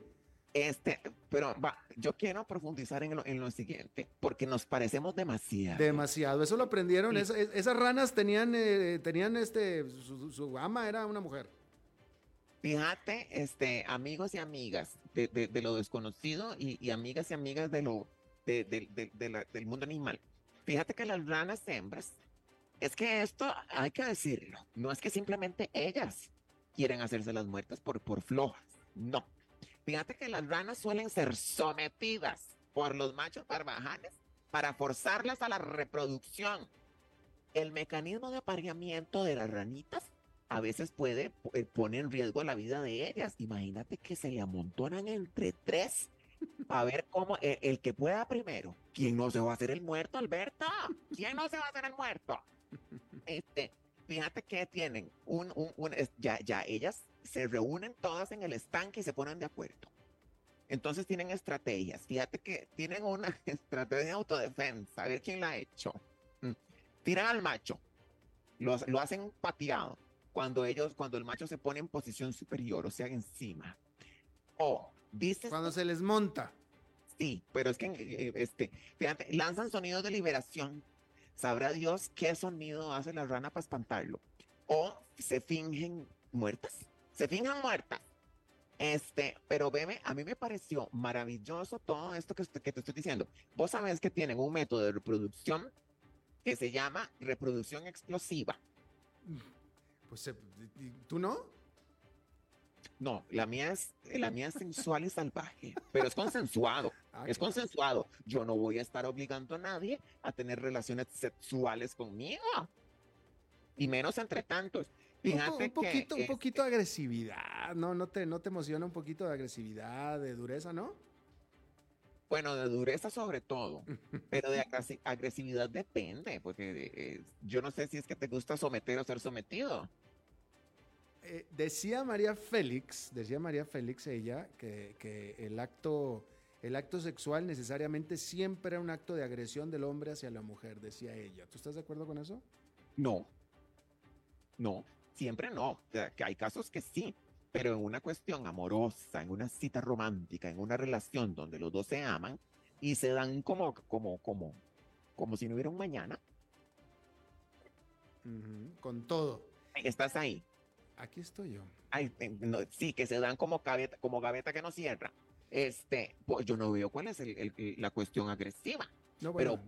Este, pero va, yo quiero profundizar en lo, en lo, siguiente, porque nos parecemos demasiado. Demasiado, eso lo aprendieron. esas ranas tenían, eh, tenían este, su, ama era una mujer. Fíjate, este, amigos y amigas de, lo desconocido y, amigas y amigas de lo, del mundo animal. Fíjate que las ranas hembras, es que esto hay que decirlo, no es que simplemente ellas quieren hacerse las muertas por, por flojas, no. Fíjate que las ranas suelen ser sometidas por los machos barbajanes para forzarlas a la reproducción. El mecanismo de apareamiento de las ranitas a veces puede eh, poner en riesgo la vida de ellas. Imagínate que se le amontonan entre tres a ver cómo el, que pueda primero. ¿Quién no se va a hacer el muerto, Alberto? ¿Quién no se va a hacer el muerto? Este, fíjate que tienen un, un, ya, ya ellas se reúnen todas en el estanque y se ponen de acuerdo. Entonces tienen estrategias. Fíjate que tienen una estrategia de autodefensa. A ver quién la ha hecho. Mm. Tiran al macho. Lo, lo hacen pateado. Cuando ellos, cuando el macho se pone en posición superior, o sea, encima. O dices. Cuando se les monta. Sí, pero es que, eh, este, fíjate, lanzan sonidos de liberación. Sabrá Dios qué sonido hace la rana para espantarlo. O se fingen muertas. Se fingen muertas este, pero bebé, a mí me pareció maravilloso todo esto que, que te estoy diciendo. Vos sabés que tienen un método de reproducción que se llama reproducción explosiva. Pues, ¿tú no? No, la mía es, la mía es sensual y salvaje, pero es consensuado, ah, es consensuado. Yo no voy a estar obligando a nadie a tener relaciones sexuales conmigo, y menos entre tantos un, poquito, un poquito de agresividad, ¿no? ¿No te, ¿No te emociona un poquito de agresividad, de dureza, no? Bueno, de dureza sobre todo, pero de agresividad depende, porque eh, yo no sé si es que te gusta someter o ser sometido. Eh, decía María Félix, decía María Félix ella, que, el, acto, el acto sexual necesariamente siempre era un acto de agresión del hombre hacia la mujer, decía ella. ¿Tú estás de acuerdo con eso? No. No. Siempre no, que hay casos que sí, pero en una cuestión amorosa, en una cita romántica, en una relación donde los dos se aman y se dan como, como, como, como si no hubiera un mañana. Con todo. Estás ahí. Aquí estoy yo. sí, que se dan como gaveta, como gaveta que no cierra. Este, pues yo no veo cuál es la cuestión agresiva. pero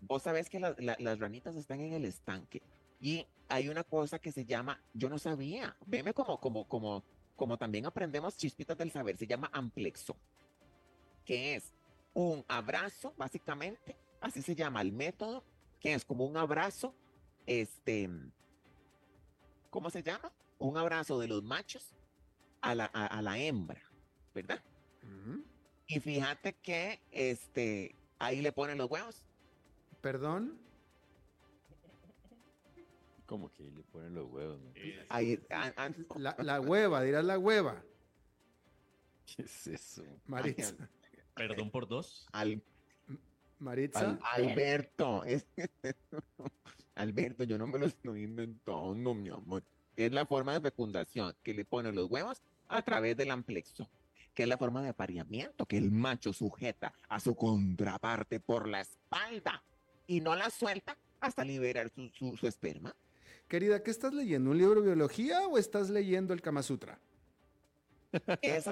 vos, sabés que las ranitas están en el estanque y hay una cosa que se llama, yo no sabía, veme como, como, como, como también aprendemos chispitas del saber, se llama amplexo, que es un abrazo, básicamente, así se llama el método, que es como un abrazo, este, ¿cómo se llama? Un abrazo de los machos a la, a, la hembra, ¿verdad? Y fíjate que, este, ahí le ponen los huevos. ¿Perdón? Como que le ponen los huevos. Ahí, ah, ah, la, hueva, dirás la hueva. ¿Qué es eso? Maritza. Perdón por dos. Al, Maritza. Alberto. Alberto, yo no me lo estoy inventando, mi amor. Es la forma de fecundación que le ponen los huevos a través del amplexo, que es la forma de apareamiento que el macho sujeta a su contraparte por la espalda y no la suelta hasta liberar su esperma. Querida, ¿qué estás leyendo? ¿Un libro de biología o estás leyendo el Kama Sutra? E,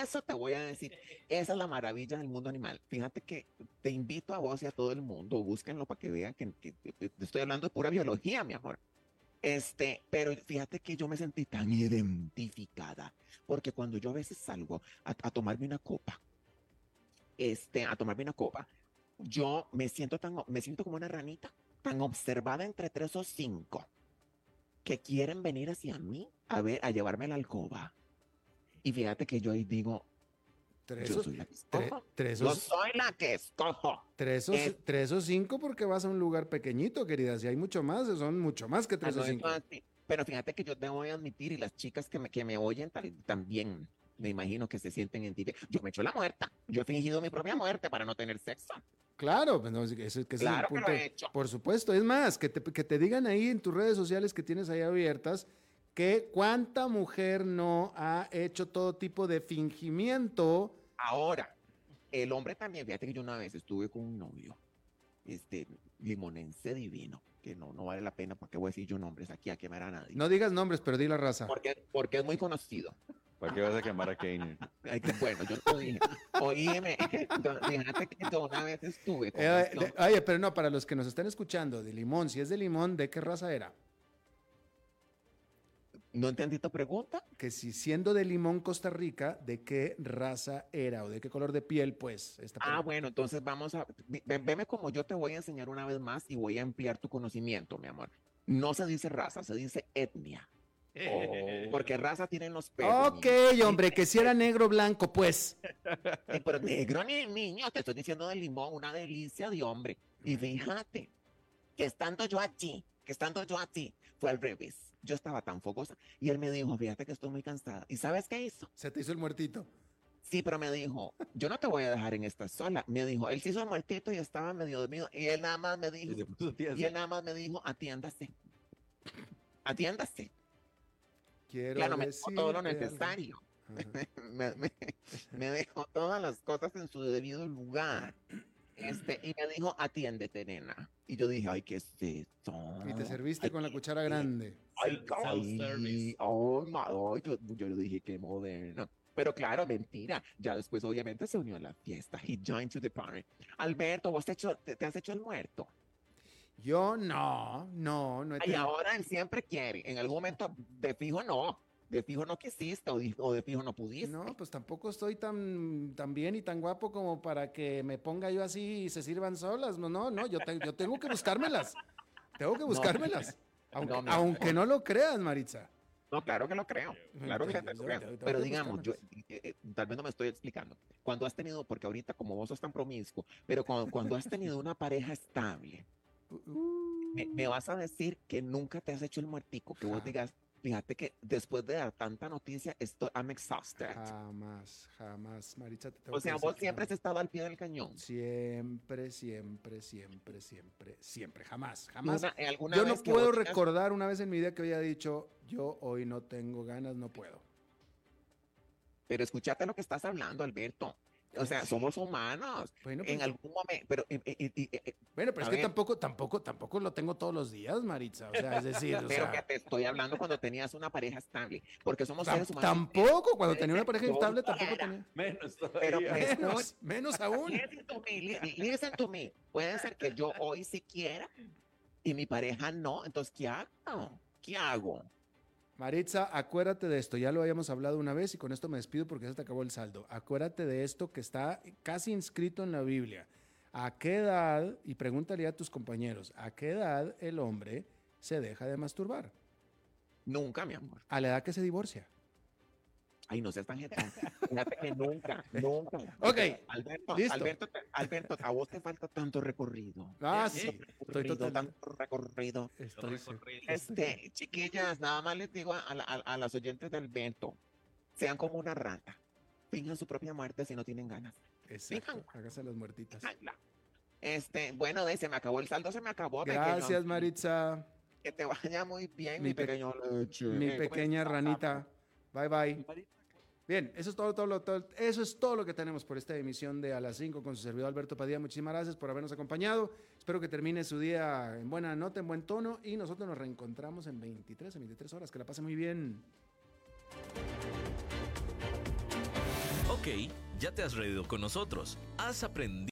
eso te voy a decir. Esa es la maravilla del mundo animal. Fíjate que te invito a vos y a todo el mundo, búsquenlo para que vean que, estoy hablando de pura biología, mi amor. Este, pero fíjate que yo me sentí tan identificada, porque cuando yo a veces salgo a, a tomarme una copa, este, a tomarme una copa, yo me siento tan, me siento como una ranita tan observada entre tres o cinco que quieren venir hacia mí a ver, a llevarme la alcoba. Y fíjate que yo ahí digo, Tres yo soy la que escojo. yo soy la que escojo. Tres o, tres o cinco porque vas a un lugar pequeñito, querida. Si hay mucho más, son mucho más que tres ah, o cinco. Pero fíjate que yo te voy a admitir, y las chicas que me, que me oyen también me imagino que se sienten en ti. Yo me echo la muerta. Yo he fingido mi propia muerte para no tener sexo. Claro, pues no, eso, que claro que lo he hecho. Por supuesto. Es más, que te, que te digan ahí en tus redes sociales que tienes ahí abiertas que cuánta mujer no ha hecho todo tipo de fingimiento. Ahora, el hombre también, fíjate que yo una vez estuve con un novio, este, limonense divino. porque no, no vale la pena, porque voy a decir yo nombres aquí a quemar a nadie. No digas nombres, pero di la raza. Porque, porque es muy conocido. ¿Para qué vas a quemar a Kane? bueno, yo dije. Oíme, fíjate que yo una vez estuve con eh, Oye, pero no, para los que nos están escuchando, de limón, si es de limón, ¿de qué raza era? No entendí tu pregunta. Que si siendo de Limón, Costa Rica, ¿de qué raza era o de qué color de piel, pues? ah, bueno, entonces vamos a. Veme como yo te voy a enseñar una vez más y voy a ampliar tu conocimiento, mi amor. No se dice raza, se dice etnia. Oh, porque raza tienen los pelos. Ok, hombre, que si era negro blanco, pues. pero negro ni niño, te estoy diciendo de limón, una delicia de hombre. Y fíjate, que estando yo aquí, que estando yo aquí, fue al revés yo estaba tan fogosa y él me dijo, fíjate que estoy muy cansada. ¿Y sabes qué hizo? Se te hizo el muertito. Sí, pero me dijo, yo no te voy a dejar en esta sola. Me dijo, él se hizo el muertito y estaba medio dormido. Y él nada más me dijo, y él nada más me dijo, atiéndase. Atiéndase. Quiero claro, me dijo todo lo necesario. me, me, me dejó todas las cosas en su debido lugar. Este, y me dijo, atiéndete, nena. Y yo dije, ay, ¿qué es esto? Y te serviste con la cuchara grande. Ay, ay, oh, oh, yo, yo le dije, qué moderno. Pero claro, mentira. Ya después, obviamente, se unió a la fiesta. He joined to the party. Alberto, ¿vos te, hecho, te, has hecho el muerto? Yo no, no, no. He y ahora él siempre quiere. En algún momento, de fijo, no de fijo no quisiste o de, fijo no pudiste. No, pues tampoco estoy tan, tan bien y tan guapo como para que me ponga yo así y se sirvan solas. No, no, no, yo, yo tengo que buscármelas. Tengo que buscármelas. aunque, no, lo creas, Maritza. No, claro que lo creo. Claro que lo creo. Pero digamos, yo eh, eh, tal vez no me estoy explicando. Cuando has tenido, porque ahorita como vos sos tan promiscuo, pero cuando, cuando has tenido una pareja estable, me, me, vas a decir que nunca te has hecho el muertico, que vos digas, Fíjate que después de dar tanta noticia, estoy, I'm exhausted. Jamás, jamás, Maritza. Te o sea, vos siempre has estado al pie del cañón. Siempre, siempre, siempre, siempre, siempre, jamás, jamás. yo no puedo recordar una vez en mi vida que había dicho, yo hoy no tengo ganas, no puedo. Pero escúchate lo que estás hablando, Alberto. O sea, somos humanos. Bueno, en pues, algún momento, pero eh, eh, eh, bueno, pero es que tampoco, tampoco, tampoco lo tengo todos los días, Maritza. O sea, es decir, pero que te estoy hablando cuando tenías una pareja estable, porque somos seres humanos. Tampoco, cuando tenía una pareja estable, tampoco tenía. Menos Pero menos, menos aún. Listen to, me, listen to me. Puede ser que yo hoy sí quiera y mi pareja no. Entonces, ¿qué hago? ¿Qué hago? Maritza, acuérdate de esto, ya lo habíamos hablado una vez y con esto me despido porque se te acabó el saldo. Acuérdate de esto que está casi inscrito en la Biblia. ¿A qué edad, y pregúntale a tus compañeros, a qué edad el hombre se deja de masturbar? Nunca, mi amor. A la edad que se divorcia. Ay, no seas tan Fíjate que nunca, nunca. Ok. Alberto, Alberto, Alberto, a vos te falta tanto recorrido. Ah, sí. Estoy total... Tanto recorrido. Estoy Este, chiquillas, nada más les digo a, a, las oyentes del Alberto, sean como una rata. Finjan su propia muerte si no tienen ganas. Exacto. Hágase las muertitas. Este, bueno, se me acabó el saldo, se me acabó. Gracias, Maritza. Que te vaya muy bien, mi, pequeño Mi pequeña ranita. Bye, bye. Bien, eso es todo, todo, todo, eso es todo lo que tenemos por esta emisión de A las 5 con su servidor Alberto Padilla. Muchísimas gracias por habernos acompañado. Espero que termine su día en buena nota, en buen tono y nosotros nos reencontramos en 23, en 23 horas. Que la pase muy bien. Ok, ya te has reído con nosotros. Has aprendido.